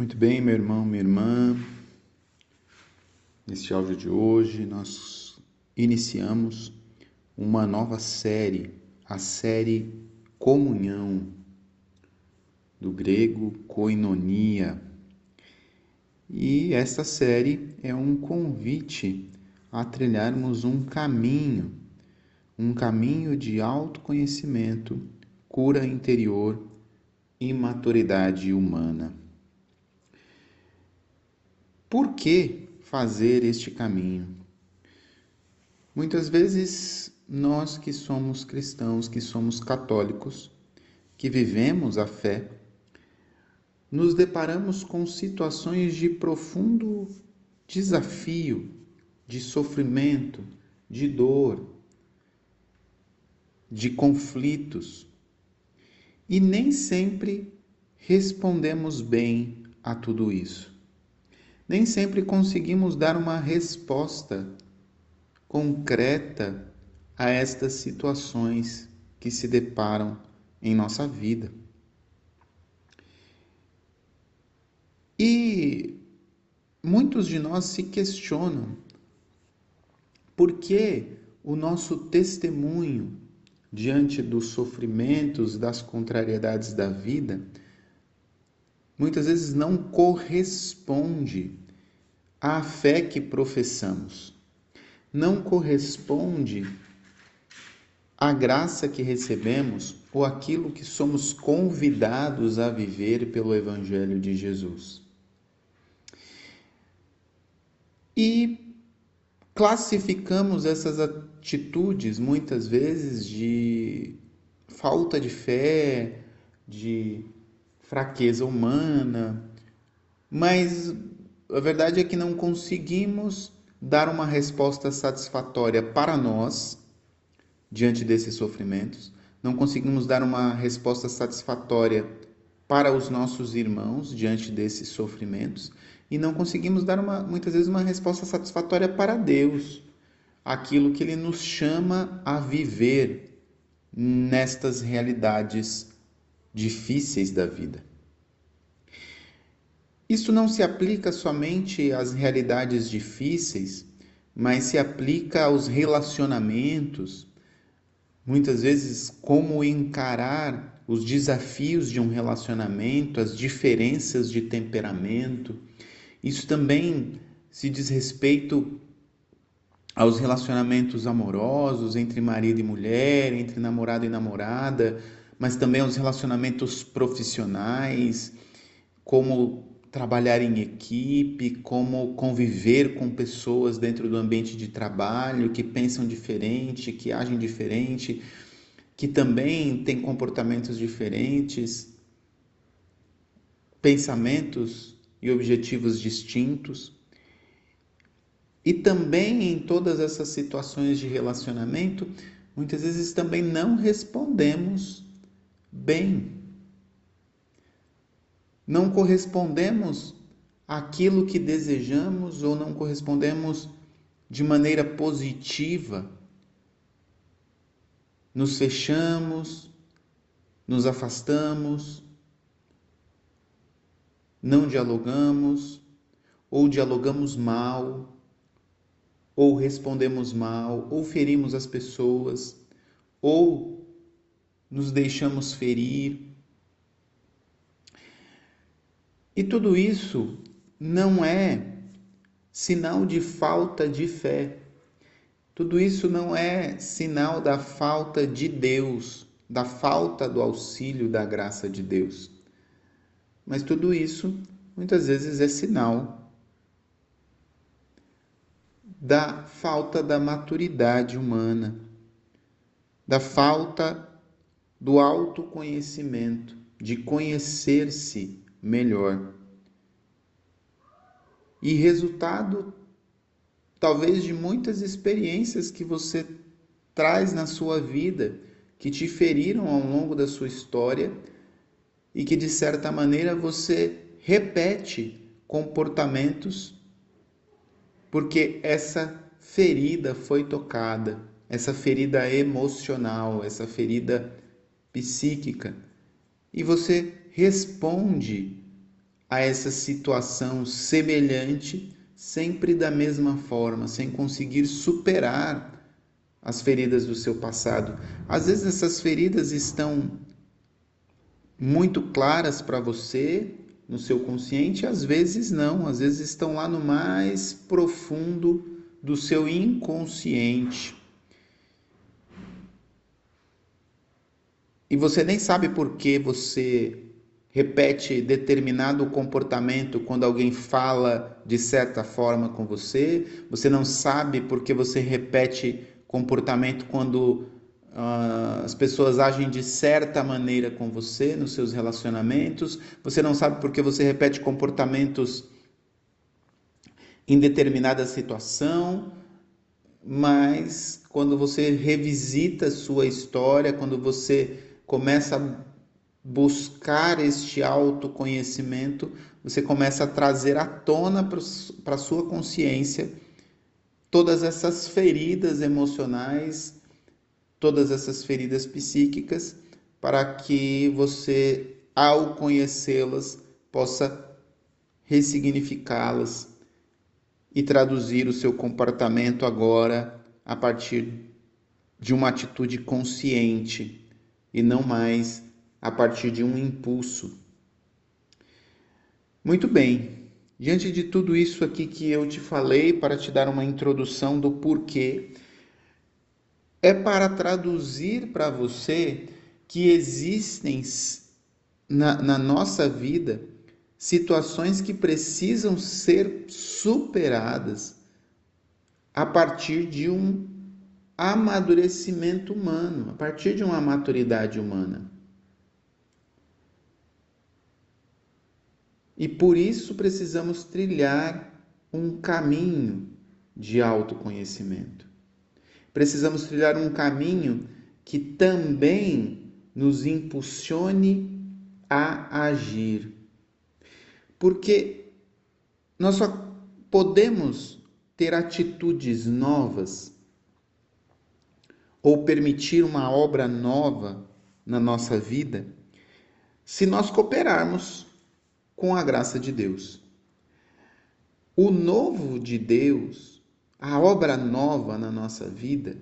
Muito bem, meu irmão, minha irmã. Neste áudio de hoje, nós iniciamos uma nova série, a série Comunhão, do grego koinonia. E esta série é um convite a trilharmos um caminho, um caminho de autoconhecimento, cura interior e maturidade humana. Por que fazer este caminho? Muitas vezes nós que somos cristãos, que somos católicos, que vivemos a fé, nos deparamos com situações de profundo desafio, de sofrimento, de dor, de conflitos. E nem sempre respondemos bem a tudo isso nem sempre conseguimos dar uma resposta concreta a estas situações que se deparam em nossa vida. E muitos de nós se questionam por que o nosso testemunho diante dos sofrimentos, das contrariedades da vida, muitas vezes não corresponde à fé que professamos, não corresponde à graça que recebemos ou aquilo que somos convidados a viver pelo Evangelho de Jesus. E classificamos essas atitudes muitas vezes de falta de fé, de fraqueza humana, mas a verdade é que não conseguimos dar uma resposta satisfatória para nós diante desses sofrimentos, não conseguimos dar uma resposta satisfatória para os nossos irmãos diante desses sofrimentos. E não conseguimos dar uma, muitas vezes uma resposta satisfatória para Deus, aquilo que Ele nos chama a viver nestas realidades difíceis da vida. Isso não se aplica somente às realidades difíceis, mas se aplica aos relacionamentos, muitas vezes como encarar os desafios de um relacionamento, as diferenças de temperamento. Isso também se diz respeito aos relacionamentos amorosos entre marido e mulher, entre namorado e namorada, mas também aos relacionamentos profissionais, como trabalhar em equipe, como conviver com pessoas dentro do ambiente de trabalho que pensam diferente, que agem diferente, que também têm comportamentos diferentes, pensamentos e objetivos distintos. E também em todas essas situações de relacionamento, muitas vezes também não respondemos bem não correspondemos àquilo que desejamos ou não correspondemos de maneira positiva. Nos fechamos, nos afastamos, não dialogamos, ou dialogamos mal, ou respondemos mal, ou ferimos as pessoas, ou nos deixamos ferir E tudo isso não é sinal de falta de fé. Tudo isso não é sinal da falta de Deus, da falta do auxílio da graça de Deus. Mas tudo isso muitas vezes é sinal da falta da maturidade humana, da falta do autoconhecimento, de conhecer-se melhor. E resultado, talvez, de muitas experiências que você traz na sua vida, que te feriram ao longo da sua história e que, de certa maneira, você repete comportamentos porque essa ferida foi tocada, essa ferida emocional, essa ferida psíquica, e você responde a essa situação semelhante, sempre da mesma forma, sem conseguir superar as feridas do seu passado. Às vezes essas feridas estão muito claras para você no seu consciente, às vezes não, às vezes estão lá no mais profundo do seu inconsciente. E você nem sabe por que você repete determinado comportamento quando alguém fala de certa forma com você, você não sabe por que você repete comportamento quando uh, as pessoas agem de certa maneira com você nos seus relacionamentos, você não sabe por que você repete comportamentos em determinada situação, mas quando você revisita sua história, quando você começa a buscar este autoconhecimento, você começa a trazer à tona para a sua consciência todas essas feridas emocionais, todas essas feridas psíquicas, para que você, ao conhecê-las, possa ressignificá-las e traduzir o seu comportamento agora a partir de uma atitude consciente e não mais a partir de um impulso. Muito bem, Diante de tudo isso aqui que eu te falei, para te dar uma introdução do porquê, é para traduzir para você que existem na, na nossa vida situações que precisam ser superadas a partir de um amadurecimento humano, a partir de uma maturidade humana. E por isso precisamos trilhar um caminho de autoconhecimento. Precisamos trilhar um caminho que também nos impulsione a agir. Porque nós só podemos ter atitudes novas ou permitir uma obra nova na nossa vida se nós cooperarmos com a graça de Deus. O novo de Deus, a obra nova na nossa vida,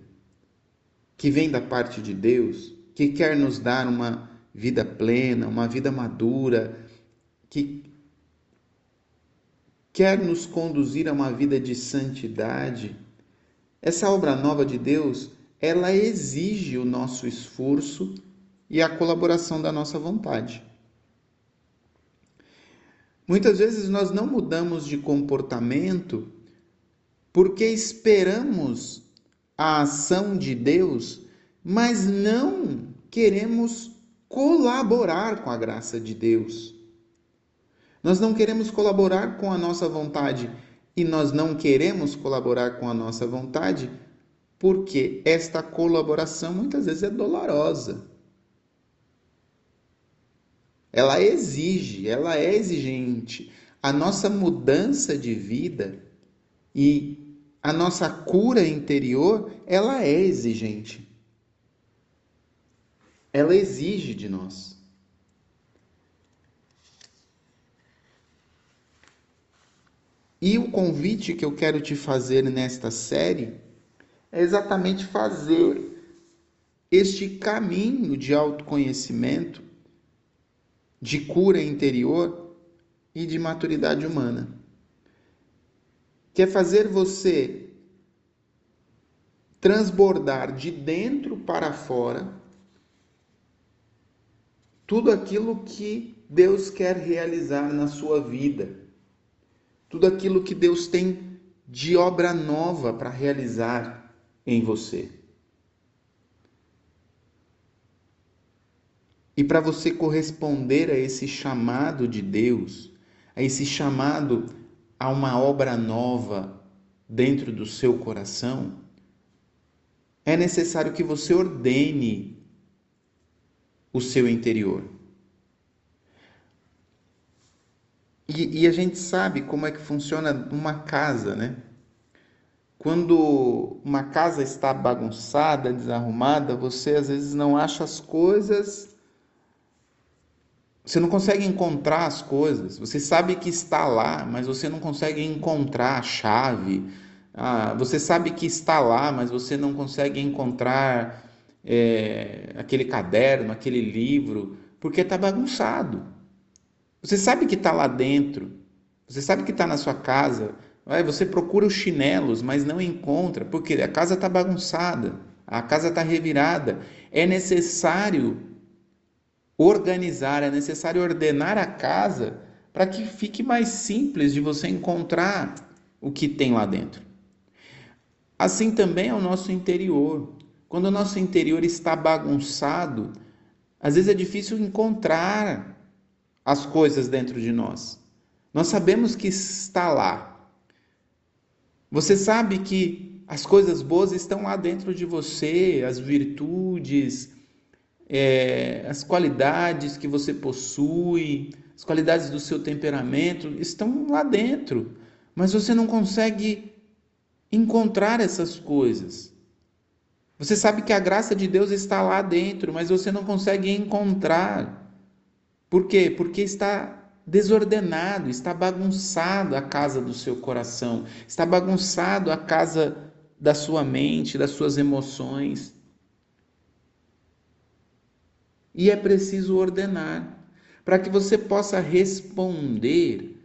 que vem da parte de Deus, que quer nos dar uma vida plena, uma vida madura, que quer nos conduzir a uma vida de santidade. Essa obra nova de Deus, ela exige o nosso esforço e a colaboração da nossa vontade. Muitas vezes nós não mudamos de comportamento porque esperamos a ação de Deus, mas não queremos colaborar com a graça de Deus. Nós não queremos colaborar com a nossa vontade e nós não queremos colaborar com a nossa vontade porque esta colaboração muitas vezes é dolorosa ela exige, ela é exigente. A nossa mudança de vida e a nossa cura interior, ela é exigente. Ela exige de nós. E o convite que eu quero te fazer nesta série é exatamente fazer este caminho de autoconhecimento de cura interior e de maturidade humana. Quer fazer você transbordar de dentro para fora tudo aquilo que Deus quer realizar na sua vida, tudo aquilo que Deus tem de obra nova para realizar em você. E para você corresponder a esse chamado de Deus, a esse chamado a uma obra nova dentro do seu coração, é necessário que você ordene o seu interior. E, e, a gente sabe como é que funciona uma casa, né? Quando uma casa está bagunçada, desarrumada, você às vezes não acha as coisas Você não consegue encontrar as coisas. Você sabe que está lá, mas você não consegue encontrar a chave. Ah, você sabe que está lá, mas você não consegue encontrar é, aquele caderno, aquele livro, porque está bagunçado. Você sabe que está lá dentro. Você sabe que está na sua casa. Você procura os chinelos, mas não encontra, porque a casa está bagunçada, a casa está revirada. É necessário organizar, é necessário ordenar a casa para que fique mais simples de você encontrar o que tem lá dentro. Assim também é o nosso interior. Quando o nosso interior está bagunçado, às vezes é difícil encontrar as coisas dentro de nós. Nós sabemos que está lá. Você sabe que as coisas boas estão lá dentro de você, as virtudes, é, as qualidades que você possui, as qualidades do seu temperamento estão lá dentro, mas você não consegue encontrar essas coisas. Você sabe que a graça de Deus está lá dentro, mas você não consegue encontrar. Por quê? Porque está desordenado, está bagunçado a casa do seu coração, está bagunçado a casa da sua mente, das suas emoções. E é preciso ordenar para que você possa responder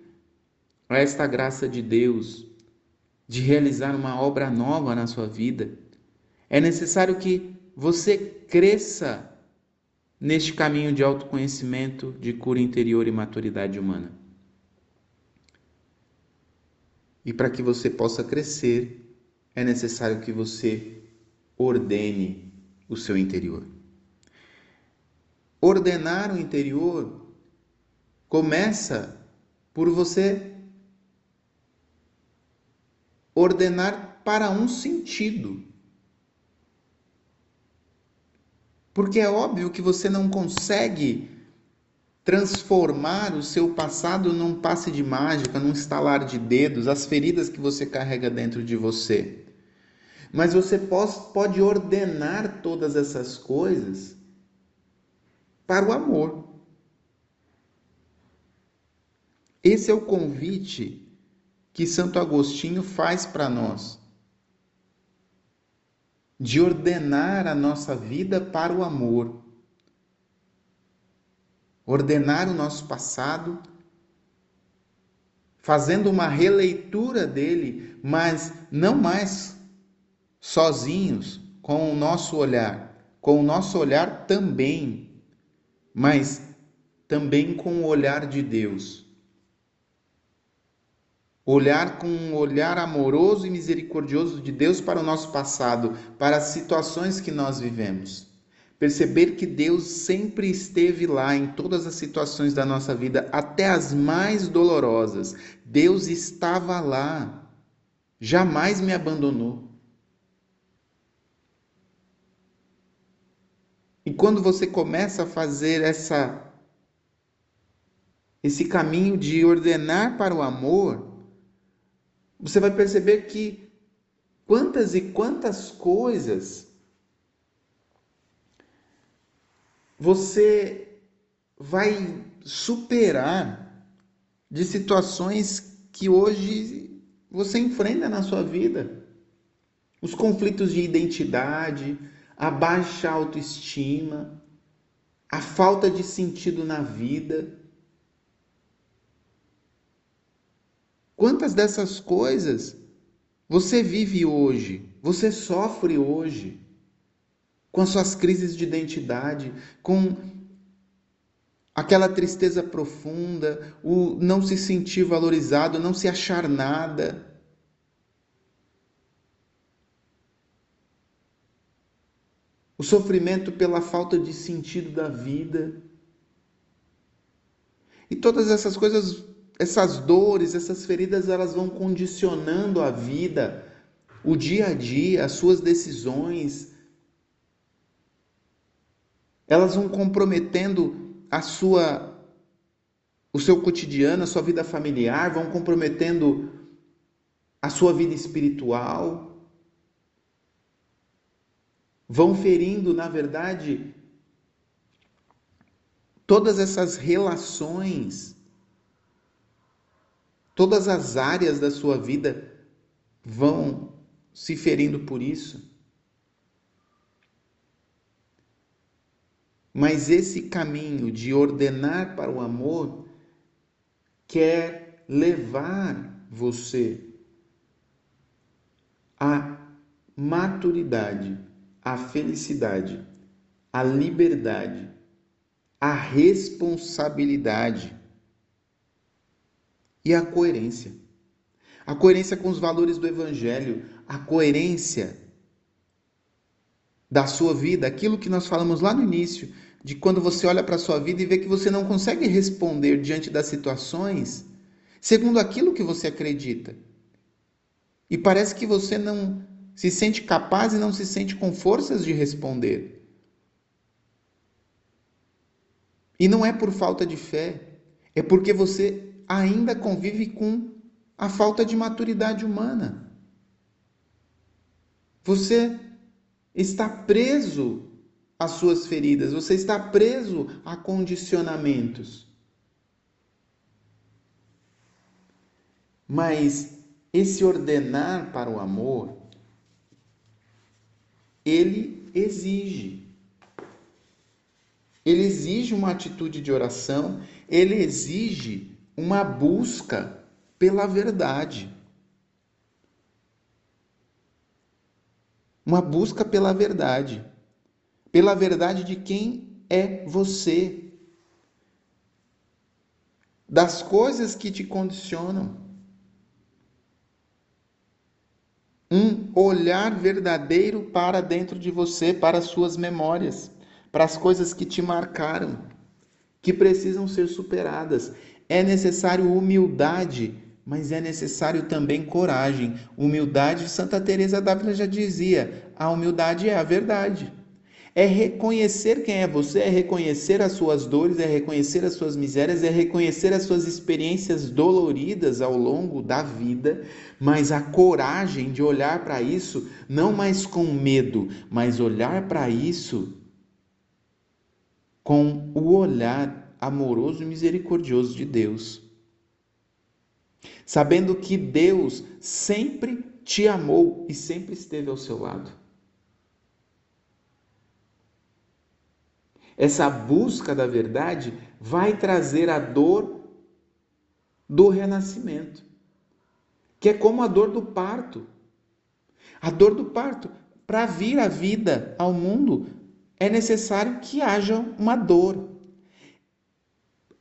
a esta graça de Deus de realizar uma obra nova na sua vida. É necessário que você cresça neste caminho de autoconhecimento, de cura interior e maturidade humana. E para que você possa crescer, é necessário que você ordene o seu interior. Ordenar o interior começa por você ordenar para um sentido. Porque é óbvio que você não consegue transformar o seu passado num passe de mágica, num estalar de dedos, as feridas que você carrega dentro de você. Mas você pode ordenar todas essas coisas para o amor. Esse é o convite que Santo Agostinho faz para nós, de ordenar a nossa vida para o amor, ordenar o nosso passado, fazendo uma releitura dele, mas não mais sozinhos, com o nosso olhar, com o nosso olhar também mas também com o olhar de Deus. Olhar com um olhar amoroso e misericordioso de Deus para o nosso passado, para as situações que nós vivemos. Perceber que Deus sempre esteve lá em todas as situações da nossa vida, até as mais dolorosas. Deus estava lá, jamais me abandonou. E quando você começa a fazer essa esse caminho de ordenar para o amor, você vai perceber que quantas e quantas coisas você vai superar de situações que hoje você enfrenta na sua vida. Os conflitos de identidade, a baixa autoestima, a falta de sentido na vida. Quantas dessas coisas você vive hoje, você sofre hoje, com as suas crises de identidade, com aquela tristeza profunda, o não se sentir valorizado, não se achar nada. O sofrimento pela falta de sentido da vida. E todas essas coisas, essas dores, essas feridas, elas vão condicionando a vida, o dia a dia, as suas decisões. Elas vão comprometendo a sua o seu cotidiano, a sua vida familiar, vão comprometendo a sua vida espiritual vão ferindo, na verdade, todas essas relações, todas as áreas da sua vida vão se ferindo por isso. Mas esse caminho de ordenar para o amor quer levar você à maturidade, à felicidade, à liberdade, à responsabilidade e à coerência. A coerência com os valores do Evangelho, a coerência da sua vida, aquilo que nós falamos lá no início, de quando você olha para a sua vida e vê que você não consegue responder diante das situações segundo aquilo que você acredita. E parece que você não se sente capaz e não se sente com forças de responder. E não é por falta de fé, é porque você ainda convive com a falta de maturidade humana. Você está preso às suas feridas, você está preso a condicionamentos. Mas esse ordenar para o amor, ele exige. Ele exige uma atitude de oração, ele exige uma busca pela verdade. Uma busca pela verdade. Pela verdade de quem é você. Das coisas que te condicionam. Um olhar verdadeiro para dentro de você, para as suas memórias, para as coisas que te marcaram, que precisam ser superadas. É necessário humildade mas é necessário também coragem. Humildade, Santa Teresa d'Ávila já dizia, a humildade é a verdade. É reconhecer quem é você, é reconhecer as suas dores, é reconhecer as suas misérias, é reconhecer as suas experiências doloridas ao longo da vida, mas a coragem de olhar para isso não mais com medo, mas olhar para isso com o olhar amoroso e misericordioso de Deus sabendo que Deus sempre te amou e sempre esteve ao seu lado. Essa busca da verdade vai trazer a dor do renascimento, que é como a dor do parto. A dor do parto, para vir a vida ao mundo, é necessário que haja uma dor.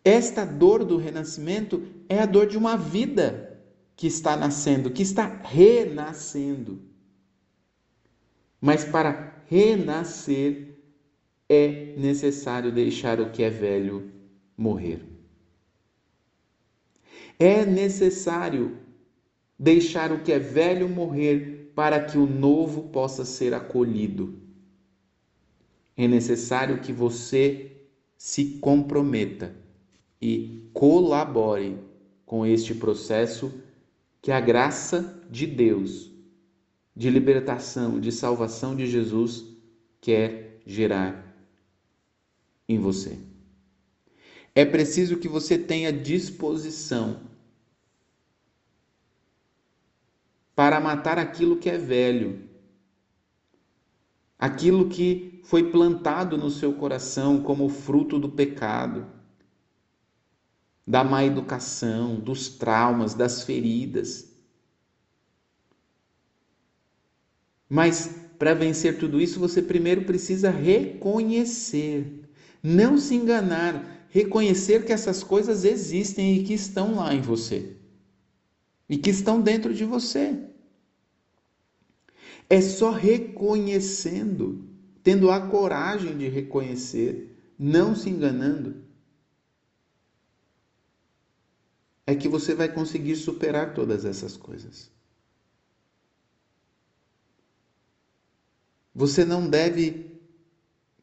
Esta dor do renascimento é a dor de uma vida que está nascendo, que está renascendo. Mas para renascer é necessário deixar o que é velho morrer. É necessário deixar o que é velho morrer para que o novo possa ser acolhido. É necessário que você se comprometa e colabore com este processo que a graça de Deus, de libertação, de salvação de Jesus quer gerar em você. É preciso que você tenha disposição para matar aquilo que é velho, aquilo que foi plantado no seu coração como fruto do pecado da má educação, dos traumas, das feridas. Mas para vencer tudo isso, você primeiro precisa reconhecer, não se enganar, reconhecer que essas coisas existem e que estão lá em você e que estão dentro de você. É só reconhecendo, tendo a coragem de reconhecer, não se enganando, é que você vai conseguir superar todas essas coisas. Você não deve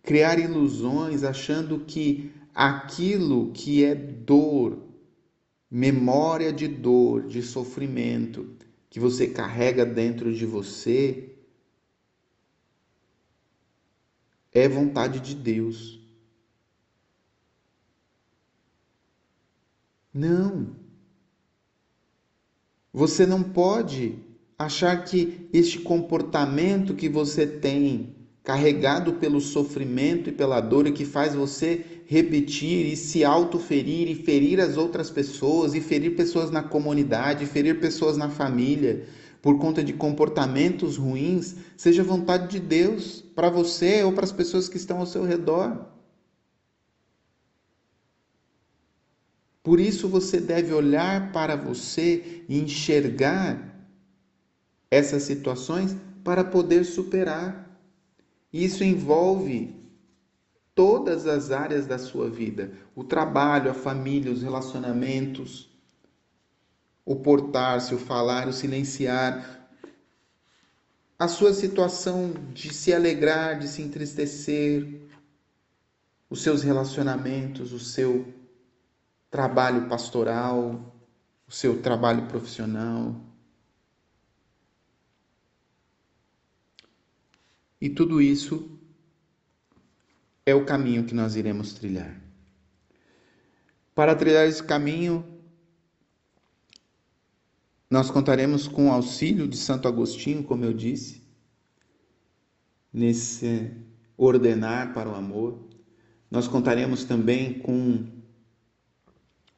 criar ilusões achando que aquilo que é dor, memória de dor, de sofrimento, que você carrega dentro de você, é vontade de Deus. Não. Você não pode achar que este comportamento que você tem carregado pelo sofrimento e pela dor e que faz você repetir e se autoferir e ferir as outras pessoas e ferir pessoas na comunidade, ferir pessoas na família por conta de comportamentos ruins, seja vontade de Deus para você ou para as pessoas que estão ao seu redor. Por isso você deve olhar para você e enxergar essas situações para poder superar. Isso envolve todas as áreas da sua vida: o trabalho, a família, os relacionamentos, o portar-se, o falar, o silenciar, a sua situação de se alegrar, de se entristecer, os seus relacionamentos, o seu trabalho pastoral, o seu trabalho profissional. E tudo isso é o caminho que nós iremos trilhar. Para trilhar esse caminho, nós contaremos com o auxílio de Santo Agostinho, como eu disse, nesse ordenar para o amor. Nós contaremos também com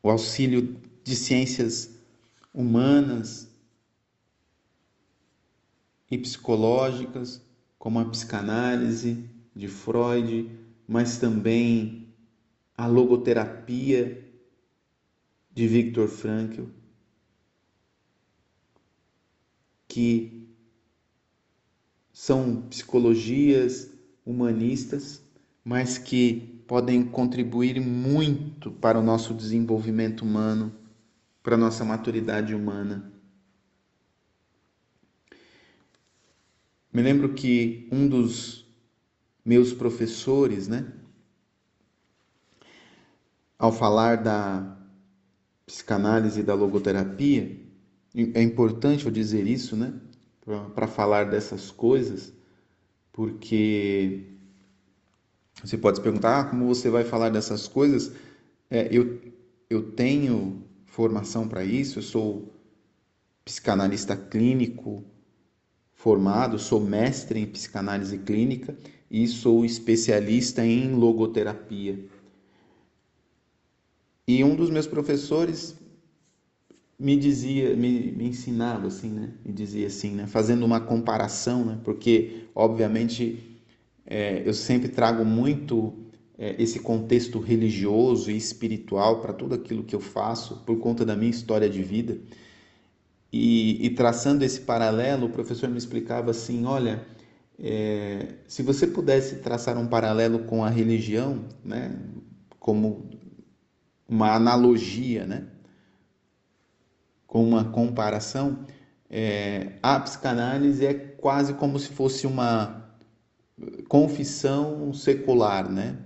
o auxílio de ciências humanas e psicológicas, como a psicanálise de Freud, mas também a logoterapia de Viktor Frankl, que são psicologias humanistas, mas que podem contribuir muito para o nosso desenvolvimento humano, para a nossa maturidade humana. Me lembro que um dos meus professores, né, ao falar da psicanálise e da logoterapia, é importante eu dizer isso, né, para falar dessas coisas, porque você pode se perguntar ah, como você vai falar dessas coisas. É, eu, eu tenho formação para isso, eu sou psicanalista clínico formado, sou mestre em psicanálise clínica e sou especialista em logoterapia. E um dos meus professores me dizia, me, me ensinava assim, né? Me dizia assim, né? Fazendo uma comparação, né? Porque, obviamente, é, eu sempre trago muito é, esse contexto religioso e espiritual para tudo aquilo que eu faço por conta da minha história de vida. E, e traçando esse paralelo, o professor me explicava assim: olha, é, se você pudesse traçar um paralelo com a religião, né, como uma analogia, né, com uma comparação, é, a psicanálise é quase como se fosse uma confissão secular, né?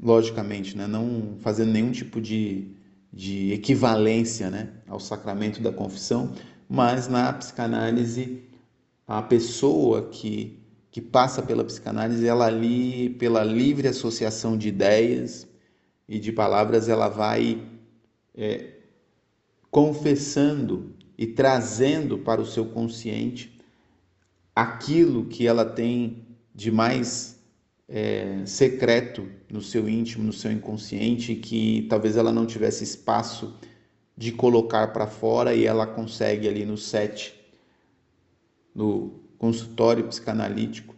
Logicamente, né? não fazendo nenhum tipo de, de equivalência né? ao sacramento da confissão, mas na psicanálise, a pessoa que, que passa pela psicanálise, ela ali, pela livre associação de ideias e de palavras, ela vai é, confessando e trazendo para o seu consciente aquilo que ela tem de mais é, secreto no seu íntimo, no seu inconsciente, que talvez ela não tivesse espaço de colocar para fora e ela consegue ali no set, no consultório psicanalítico,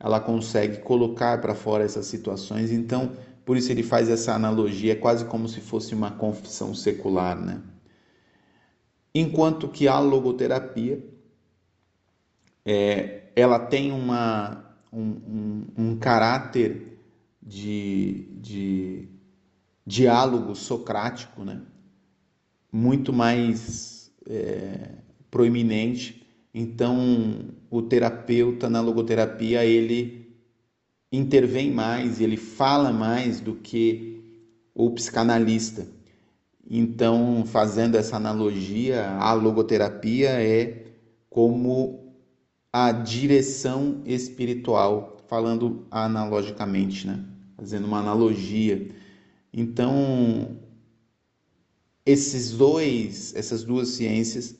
ela consegue colocar para fora essas situações. Então, por isso ele faz essa analogia, é quase como se fosse uma confissão secular, né? Enquanto que a logoterapia, é, ela tem uma um, um, um caráter de, de diálogo socrático, né? muito mais é, proeminente. Então, o terapeuta na logoterapia ele intervém mais, ele fala mais do que o psicanalista. Então, fazendo essa analogia, a logoterapia é como a direção espiritual, falando analogicamente, né? Fazendo uma analogia. Então, esses dois, essas duas ciências,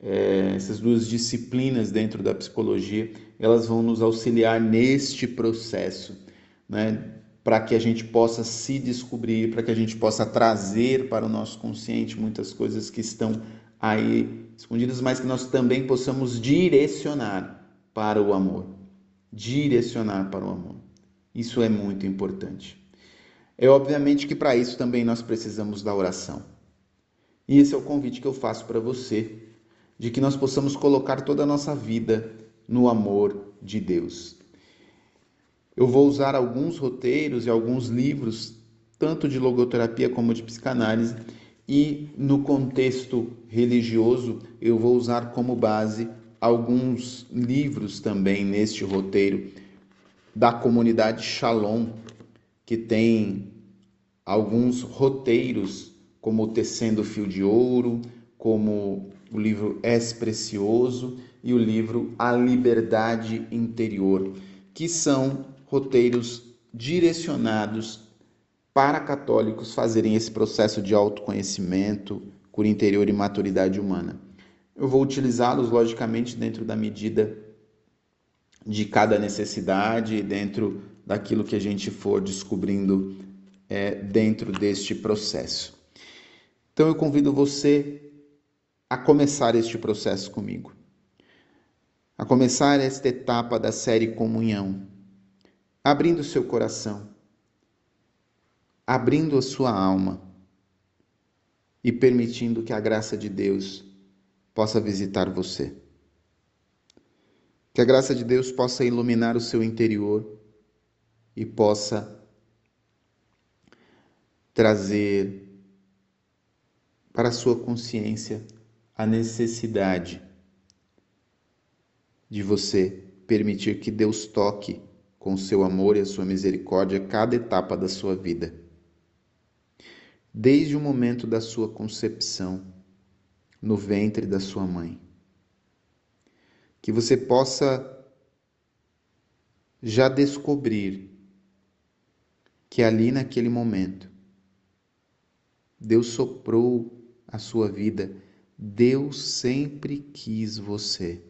é, essas duas disciplinas dentro da psicologia, elas vão nos auxiliar neste processo, né? Para que a gente possa se descobrir, para que a gente possa trazer para o nosso consciente muitas coisas que estão aí escondidas, mas que nós também possamos direcionar para o amor. Direcionar para o amor. Isso é muito importante. É obviamente que para isso também nós precisamos da oração. E esse é o convite que eu faço para você, de que nós possamos colocar toda a nossa vida no amor de Deus. Eu vou usar alguns roteiros e alguns livros, tanto de logoterapia como de psicanálise, e no contexto religioso eu vou usar como base alguns livros também neste roteiro da comunidade Shalom, que tem alguns roteiros como Tecendo Fio de Ouro, como o livro És Precioso e o livro A Liberdade Interior, que são roteiros direcionados para católicos fazerem esse processo de autoconhecimento, cura interior e maturidade humana. Eu vou utilizá-los, logicamente, dentro da medida de cada necessidade, dentro daquilo que a gente for descobrindo é, dentro deste processo. Então eu convido você a começar este processo comigo, a começar esta etapa da série Comunhão, abrindo seu coração, abrindo a sua alma e permitindo que a graça de Deus possa visitar você. Que a graça de Deus possa iluminar o seu interior e possa trazer para a sua consciência a necessidade de você permitir que Deus toque com o seu amor e a sua misericórdia cada etapa da sua vida. Desde o momento da sua concepção, no ventre da sua mãe. Que você possa já descobrir que ali naquele momento Deus soprou a sua vida. Deus sempre quis você.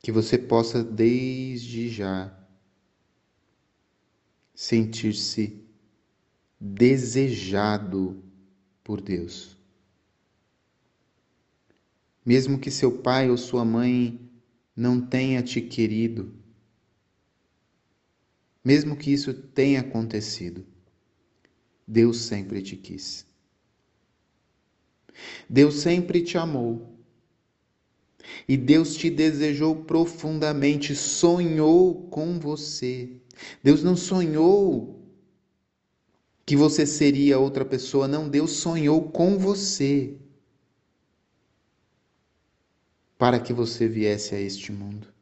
Que você possa desde já sentir-se desejado por Deus. Mesmo que seu pai ou sua mãe não tenha te querido, mesmo que isso tenha acontecido, Deus sempre te quis. Deus sempre te amou. E Deus te desejou profundamente, sonhou com você. Deus não sonhou que você seria outra pessoa, não, Deus sonhou com você para que você viesse a este mundo.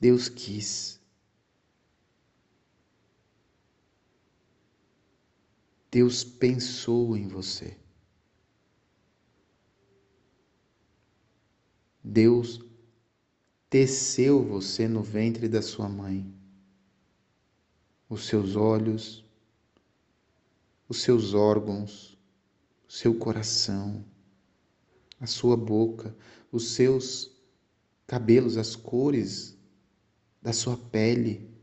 Deus quis. Deus pensou em você. Deus teceu você no ventre da sua mãe. Os seus olhos, os seus órgãos, o seu coração, a sua boca, os seus cabelos, as cores da sua pele,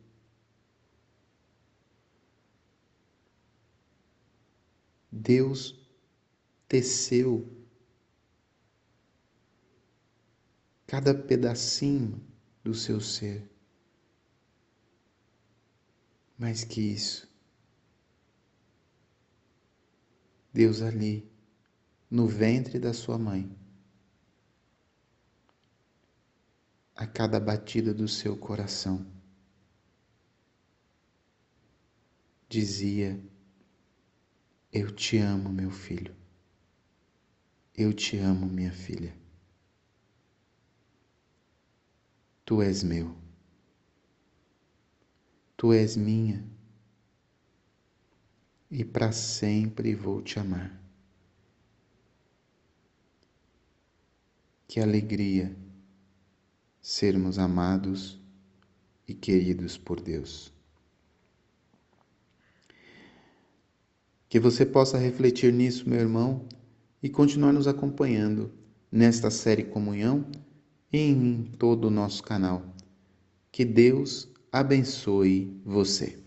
Deus teceu cada pedacinho do seu ser. Mais que isso, Deus ali, no ventre da sua mãe, a cada batida do seu coração, dizia: eu te amo, meu filho. Eu te amo, minha filha. Tu és meu. Tu és minha. E para sempre vou te amar. Que alegria sermos amados e queridos por Deus. Que você possa refletir nisso, meu irmão, e continuar nos acompanhando nesta série Comunhão e em todo o nosso canal. Que Deus abençoe você.